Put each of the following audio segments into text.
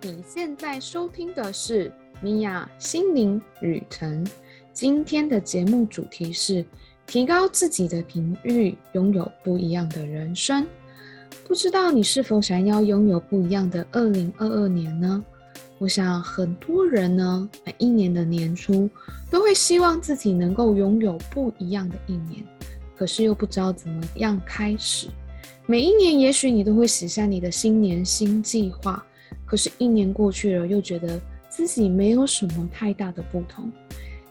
你现在收听的是米娅心灵旅程。今天的节目主题是提高自己的频率，拥有不一样的人生。不知道你是否想要拥有不一样的二零二二年呢？我想很多人呢，每一年的年初都会希望自己能够拥有不一样的一年，可是又不知道怎么样开始。每一年，也许你都会写下你的新年新计划。可是，一年过去了，又觉得自己没有什么太大的不同。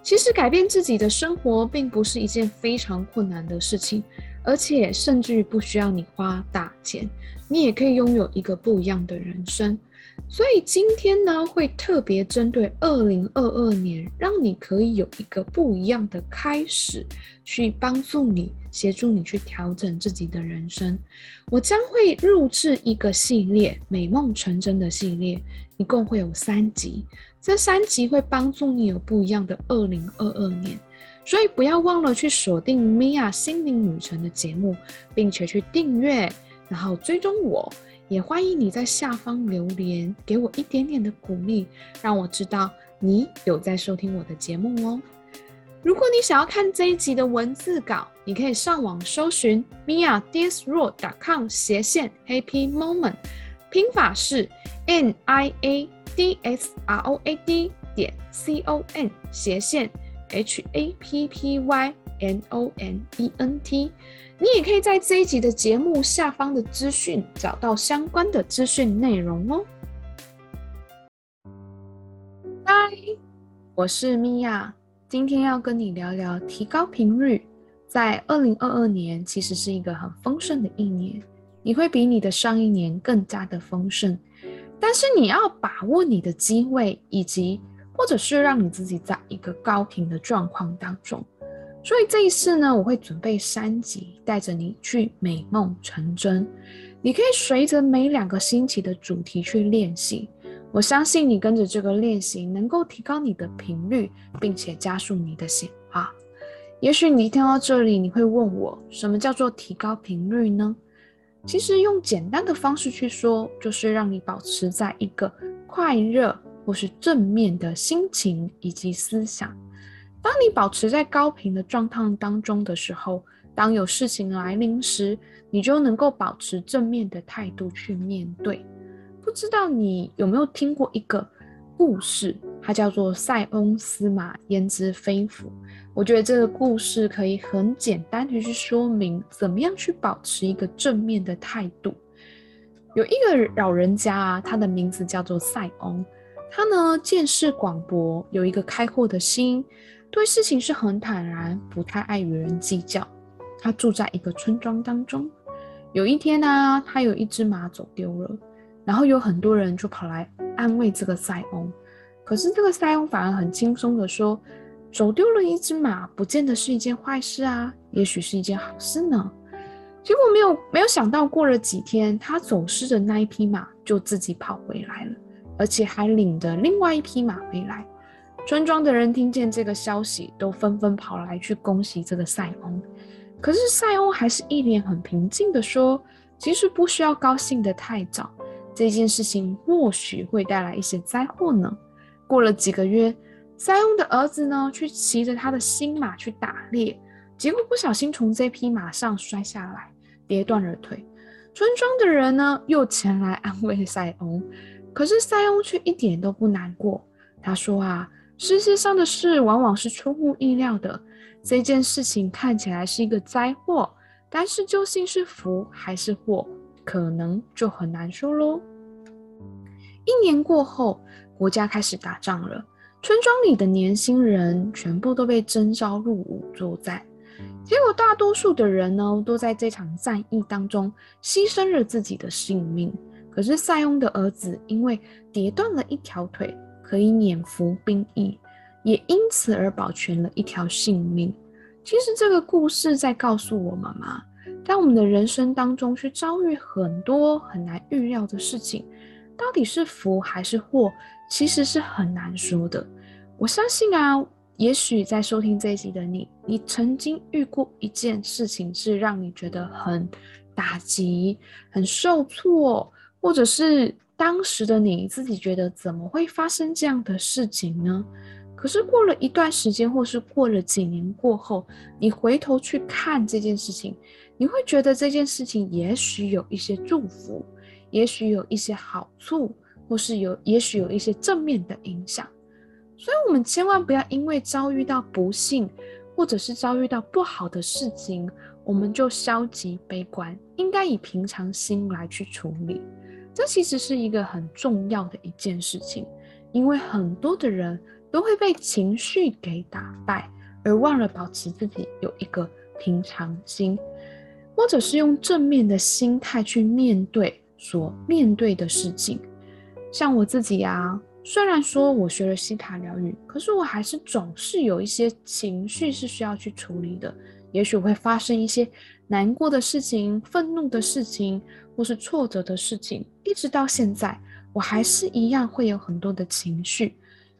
其实，改变自己的生活并不是一件非常困难的事情，而且甚至于不需要你花大钱，你也可以拥有一个不一样的人生。所以今天呢，会特别针对二零二二年，让你可以有一个不一样的开始，去帮助你，协助你去调整自己的人生。我将会录制一个系列“美梦成真”的系列，一共会有三集。这三集会帮助你有不一样的二零二二年，所以不要忘了去锁定米娅心灵旅程的节目，并且去订阅，然后追踪我。也欢迎你在下方留言，给我一点点的鼓励，让我知道你有在收听我的节目哦。如果你想要看这一集的文字稿，你可以上网搜寻 miadsroad.com 斜线 happy moment，拼法是 n i a d s r o a d 点 c o m 斜线 H A P P Y N O N E N T，。你也可以在这一集的节目下方的资讯找到相关的资讯内容哦。嗨，我是米娅，今天要跟你聊聊提高频率。在二零二二年，其实是一个很丰盛的一年，你会比你的上一年更加的丰盛。但是你要把握你的机会，以及或者是让你自己在一个高频的状况当中。所以这一次呢，我会准备三集，带着你去美梦成真。你可以随着每两个星期的主题去练习。我相信你跟着这个练习，能够提高你的频率，并且加速你的显化。也许你听到这里，你会问我，什么叫做提高频率呢？其实用简单的方式去说，就是让你保持在一个快乐或是正面的心情以及思想。当你保持在高频的状态当中的时候，当有事情来临时，你就能够保持正面的态度去面对。不知道你有没有听过一个故事，它叫做“塞翁失马，焉知非福”。我觉得这个故事可以很简单的去说明，怎么样去保持一个正面的态度。有一个老人家啊，他的名字叫做塞翁，他呢见识广博，有一个开阔的心。对事情是很坦然，不太爱与人计较。他住在一个村庄当中。有一天呢、他有一只马走丢了，然后有很多人就跑来安慰这个塞翁。可是这个塞翁反而很轻松地说：“走丢了一只马，不见得是一件坏事啊，也许是一件好事呢。”结果没有没有想到，过了几天，他走失的那一匹马就自己跑回来了，而且还领着另外一匹马回来。村庄的人听见这个消息，都纷纷跑来去恭喜这个塞翁。可是塞翁还是一脸很平静的说：“其实不需要高兴得太早，这件事情或许会带来一些灾祸呢。”过了几个月，塞翁的儿子呢，去骑着他的新马去打猎，结果不小心从这匹马上摔下来，跌断了腿。村庄的人呢，又前来安慰塞翁，可是塞翁却一点都不难过。他说：“啊。”世界上的事往往是出乎意料的。这件事情看起来是一个灾祸，但是究竟是福还是祸，可能就很难说喽。一年过后，国家开始打仗了，村庄里的年轻人全部都被征召入伍作战。结果，大多数的人呢，都在这场战役当中牺牲了自己的性命。可是，塞翁的儿子因为跌断了一条腿。可以免服兵役，也因此而保全了一条性命。其实这个故事在告诉我们嘛，在我们的人生当中去遭遇很多很难预料的事情，到底是福还是祸，其实是很难说的。我相信啊，也许在收听这一集的你，你曾经遇过一件事情是让你觉得很打击、很受挫，或者是当时的你自己觉得怎么会发生这样的事情呢？可是过了一段时间，或是过了几年过后，你回头去看这件事情，你会觉得这件事情也许有一些祝福，也许有一些好处，或是有也许有一些正面的影响。所以，我们千万不要因为遭遇到不幸，或者是遭遇到不好的事情，我们就消极悲观。应该以平常心来去处理。这其实是一个很重要的一件事情，因为很多的人都会被情绪给打败，而忘了保持自己有一个平常心，或者是用正面的心态去面对所面对的事情。像我自己啊，虽然说我学了西塔疗愈，可是我还是总是有一些情绪是需要去处理的，也许会发生一些难过的事情、愤怒的事情。或是挫折的事情，一直到现在，我还是一样会有很多的情绪。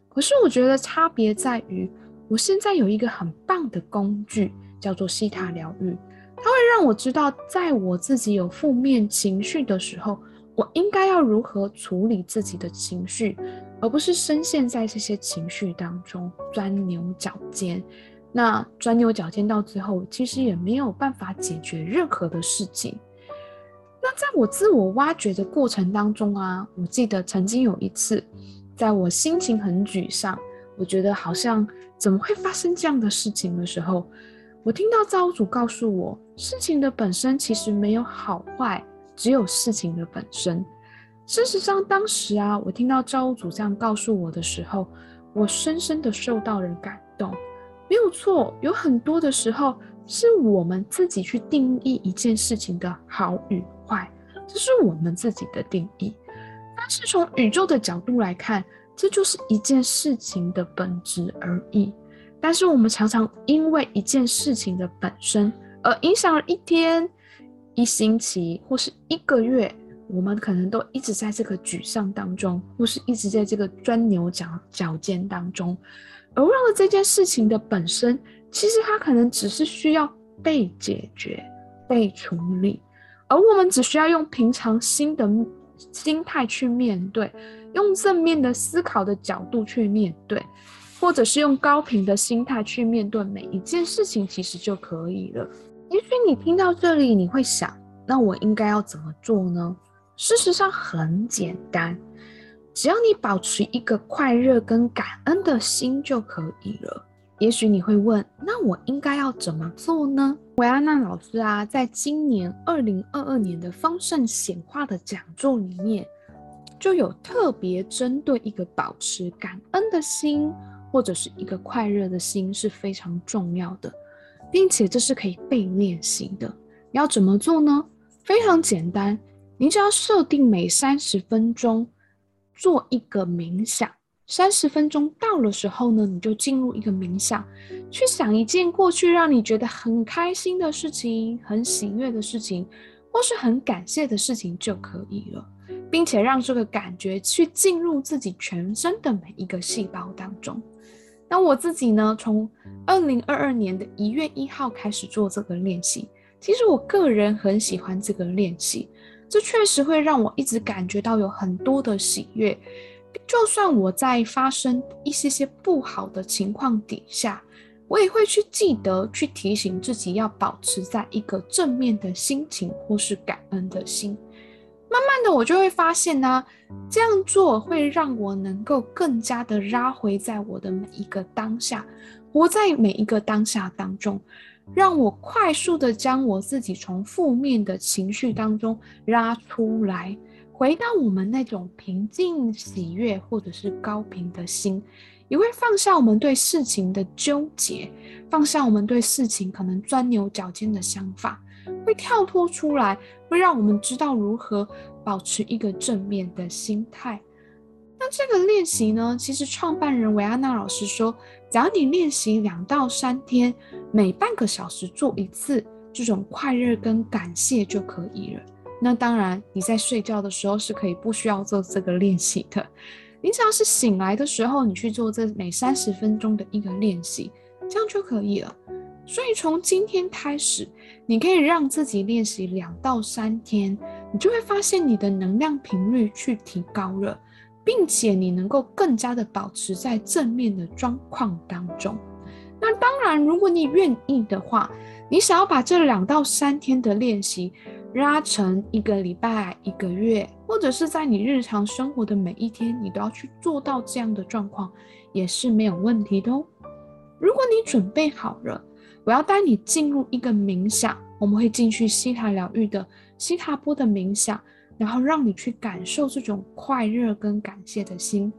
可是我觉得差别在于，我现在有一个很棒的工具，叫做西塔疗愈。它会让我知道，在我自己有负面情绪的时候，我应该要如何处理自己的情绪，而不是深陷在这些情绪当中钻牛角尖。那钻牛角尖到最后，其实也没有办法解决任何的事情。那在我自我挖掘的过程当中啊，我记得曾经有一次，在我心情很沮丧，我觉得好像怎么会发生这样的事情的时候，我听到造物主告诉我，事情的本身其实没有好坏，只有事情的本身。事实上，当时啊，我听到造物主这样告诉我的时候，我深深的受到了感动。没有错，有很多的时候是我们自己去定义一件事情的好与坏，这是我们自己的定义。但是从宇宙的角度来看，这就是一件事情的本质而已。但是我们常常因为一件事情的本身而影响了一天、一星期或是一个月，我们可能都一直在这个沮丧当中，或是一直在这个钻牛角角尖当中，而忘了这件事情的本身，其实它可能只是需要被解决、被处理。而我们只需要用平常心的心态去面对，用正面的思考的角度去面对，或者是用高频的心态去面对每一件事情，其实就可以了。也许你听到这里，你会想，那我应该要怎么做呢？事实上很简单，只要你保持一个快乐跟感恩的心就可以了。也许你会问，那我应该要怎么做呢？维安娜老师啊，在今年二零二二年的丰盛显化的讲座里面，就有特别针对一个保持感恩的心，或者是一个快乐的心是非常重要的，并且这是可以被练习的。要怎么做呢？非常简单，你只要设定每三十分钟做一个冥想。三十分钟到了时候呢，你就进入一个冥想，去想一件过去让你觉得很开心的事情、很喜悦的事情，或是很感谢的事情就可以了，并且让这个感觉去进入自己全身的每一个细胞当中。那我自己呢，从二零二二年的一月一号开始做这个练习，其实我个人很喜欢这个练习，这确实会让我一直感觉到有很多的喜悦。就算我在发生一些些不好的情况底下，我也会去记得，去提醒自己要保持在一个正面的心情或是感恩的心。慢慢的，我就会发现呢，这样做会让我能够更加的拉回在我的每一个当下，活在每一个当下当中，让我快速的将我自己从负面的情绪当中拉出来。回到我们那种平静、喜悦或者是高频的心，也会放下我们对事情的纠结，放下我们对事情可能钻牛角尖的想法，会跳脱出来，会让我们知道如何保持一个正面的心态。那这个练习呢，其实创办人维安娜老师说，只要你练习两到三天，每半个小时做一次，这种快乐跟感谢就可以了。那当然，你在睡觉的时候是可以不需要做这个练习的。你只要是醒来的时候，你去做这每三十分钟的一个练习，这样就可以了。所以从今天开始，你可以让自己练习两到三天，你就会发现你的能量频率去提高了，并且你能够更加的保持在正面的状况当中。那当然，如果你愿意的话，你想要把这两到三天的练习拉成一个礼拜、一个月，或者是在你日常生活的每一天，你都要去做到这样的状况，也是没有问题的哦。如果你准备好了，我要带你进入一个冥想，我们会进去西塔疗愈的西塔波的冥想，然后让你去感受这种快乐跟感谢的心。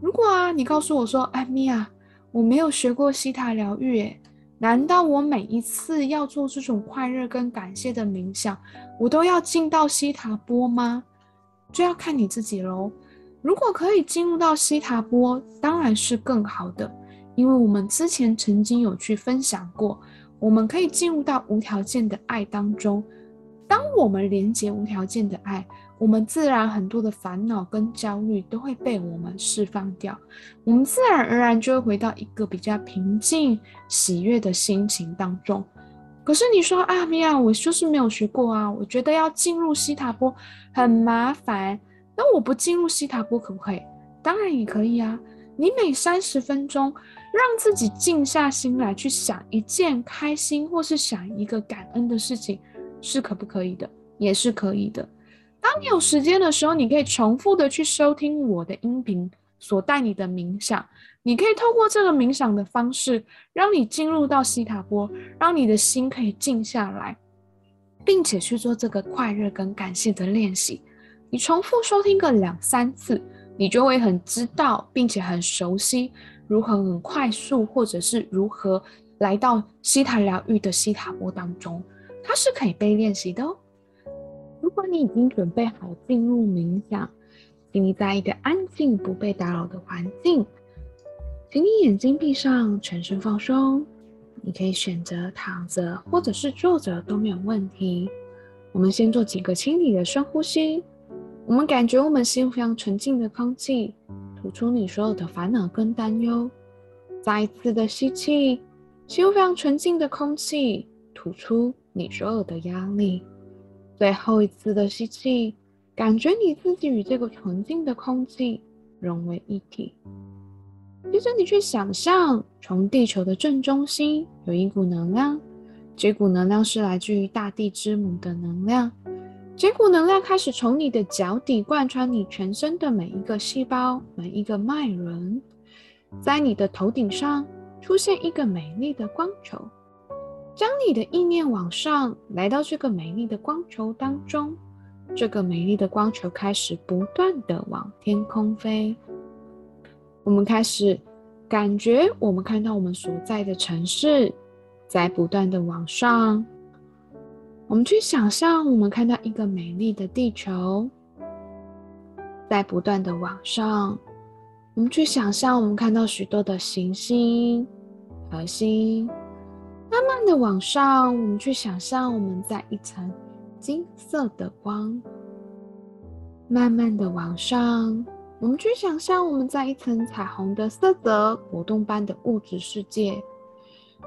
如果啊，你告诉我说，哎，米娅，我没有学过西塔疗愈，哎。难道我每一次要做这种快乐跟感谢的冥想，我都要进到西塔波吗？就要看你自己喽。如果可以进入到西塔波，当然是更好的，因为我们之前曾经有去分享过，我们可以进入到无条件的爱当中。当我们连接无条件的爱，我们自然很多的烦恼跟焦虑都会被我们释放掉，我们自然而然就会回到一个比较平静、喜悦的心情当中。可是你说啊，米娅，我就是没有学过啊，我觉得要进入西塔波很麻烦。那我不进入西塔波可不可以？当然也可以啊。你每三十分钟让自己静下心来去想一件开心或是想一个感恩的事情。是可不可以的，也是可以的。当你有时间的时候，你可以重复的去收听我的音频所带你的冥想。你可以透过这个冥想的方式，让你进入到西塔波，让你的心可以静下来，并且去做这个快乐跟感谢的练习。你重复收听个两三次，你就会很知道，并且很熟悉如何很快速，或者是如何来到西塔疗愈的西塔波当中。它是可以被练习的哦。如果你已经准备好进入冥想，请你在一个安静、不被打扰的环境，请你眼睛闭上，全身放松。你可以选择躺着或者是坐着都没有问题。我们先做几个清理的深呼吸。我们感觉我们吸入非常纯净的空气，吐出你所有的烦恼跟担忧。再一次的吸气，吸入非常纯净的空气，吐出。你所有的压力，最后一次的吸气，感觉你自己与这个纯净的空气融为一体。接着，你去想象，从地球的正中心有一股能量，这股能量是来自于大地之母的能量。这股能量开始从你的脚底贯穿你全身的每一个细胞、每一个脉轮，在你的头顶上出现一个美丽的光球。将你的意念往上，来到这个美丽的光球当中。这个美丽的光球开始不断的往天空飞。我们开始感觉，我们看到我们所在的城市在不断的往上。我们去想象，我们看到一个美丽的地球在不断的往上。我们去想象，我们看到许多的行星、恒星。慢慢的往上，我们去想象我们在一层金色的光。慢慢的往上，我们去想象我们在一层彩虹的色泽果冻般的物质世界。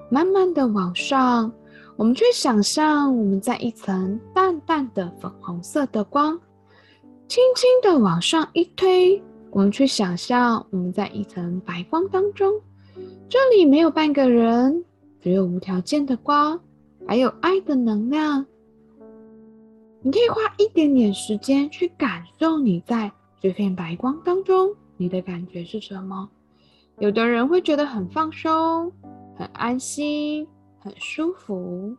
慢慢的往上，我们去想象我们在一层淡淡的粉红色的光。轻轻的往上一推，我们去想象我们在一层白光当中。这里没有半个人。只有无条件的光，还有爱的能量。你可以花一点点时间去感受你在这片白光当中，你的感觉是什么？有的人会觉得很放松、很安心、很舒服。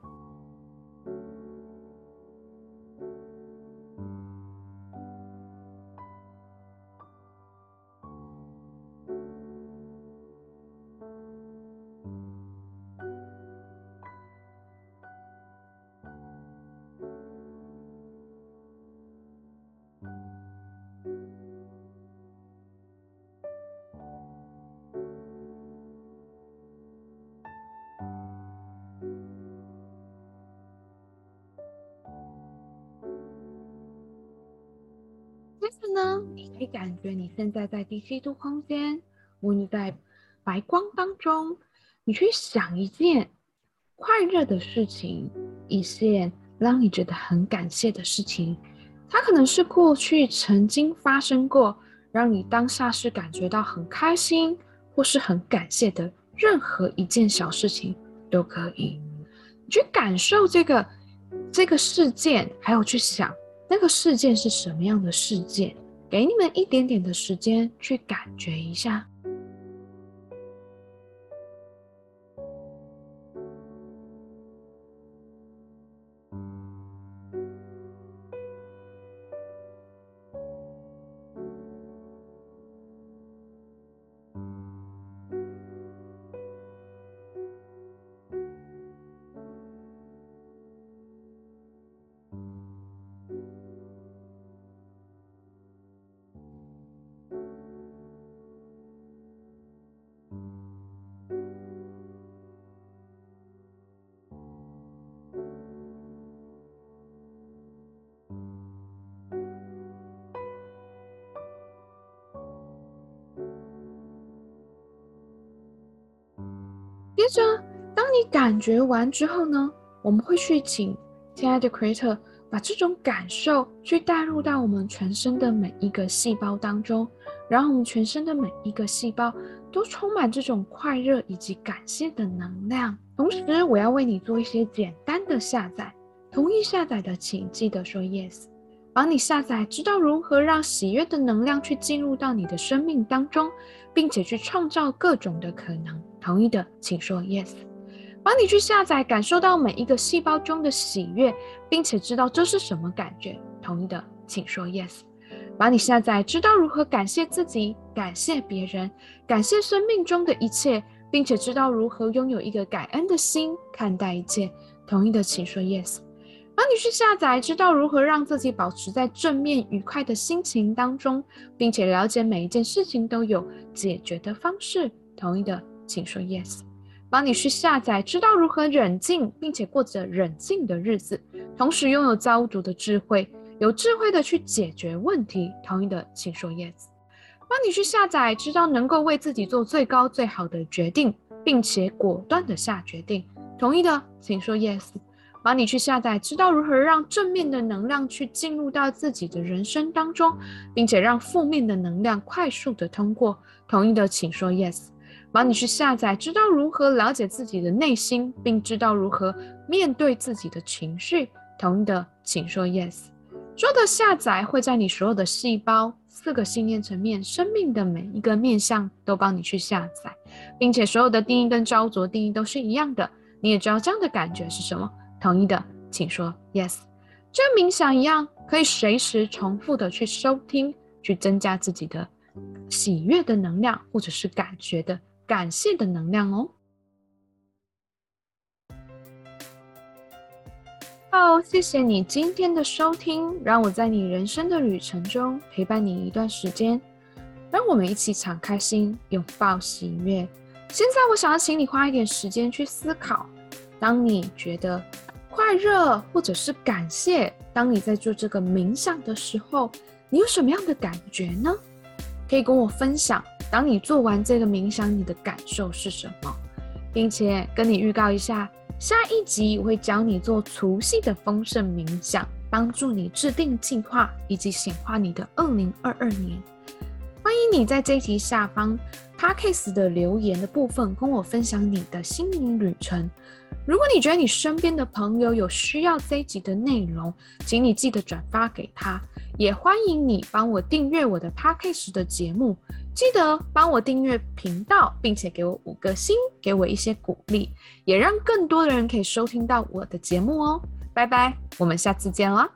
可以感觉你现在在第七度空间，你在白光当中，你去想一件快乐的事情，一件让你觉得很感谢的事情，它可能是过去曾经发生过，让你当下是感觉到很开心或是很感谢的任何一件小事情都可以。你去感受这个这个事件，还有去想那个事件是什么样的事件，给你们一点点的时间去感觉一下。接着，当你感觉完之后呢，我们会去请亲爱的 Creator 把这种感受去带入到我们全身的每一个细胞当中，然后我们全身的每一个细胞都充满这种快乐以及感谢的能量。同时，我要为你做一些简单的下载，同意下载的请记得说 Yes。帮你下载，知道如何让喜悦的能量去进入到你的生命当中，并且去创造各种的可能。同意的，请说 yes。帮你去下载，感受到每一个细胞中的喜悦，并且知道这是什么感觉。同意的，请说 yes。帮你下载，知道如何感谢自己，感谢别人，感谢生命中的一切，并且知道如何拥有一个感恩的心看待一切。同意的，请说 yes。帮你去下载，知道如何让自己保持在正面愉快的心情当中，并且了解每一件事情都有解决的方式。同意的。请说 yes，帮你去下载，知道如何冷静，并且过着冷静的日子，同时拥有造物主的智慧，有智慧的去解决问题。同意的，请说 yes，帮你去下载，知道能够为自己做最高最好的决定，并且果断的下决定。同意的，请说 yes，帮你去下载，知道如何让正面的能量去进入到自己的人生当中，并且让负面的能量快速的通过。同意的，请说 yes。帮你去下载，知道如何了解自己的内心，并知道如何面对自己的情绪。同意的，请说 yes。说的下载会在你所有的细胞、四个信念层面、生命的每一个面向都帮你去下载，并且所有的定义跟焦灼定义都是一样的。你也知道这样的感觉是什么？同意的，请说 yes。就像冥想一样，可以随时重复的去收听，去增加自己的喜悦的能量，或者是感觉的。感谢的能量哦。好，谢谢你今天的收听，让我在你人生的旅程中陪伴你一段时间，让我们一起敞开心，拥抱喜悦。现在，我想要请你花一点时间去思考，当你觉得快乐或者是感谢，当你在做这个冥想的时候，你有什么样的感觉呢？可以跟我分享。当你做完这个冥想，你的感受是什么？并且跟你预告一下，下一集我会教你做除夕的丰盛冥想，帮助你制定计划以及显化你的二零二二年。欢迎你在这一集下方 Podcast 的留言的部分跟我分享你的心灵旅程。如果你觉得你身边的朋友有需要这一集的内容，请你记得转发给他。也欢迎你帮我订阅我的 p a c k a g e 的节目。记得帮我订阅频道，并且给我五个星，给我一些鼓励，也让更多的人可以收听到我的节目哦。拜拜，我们下次见啦。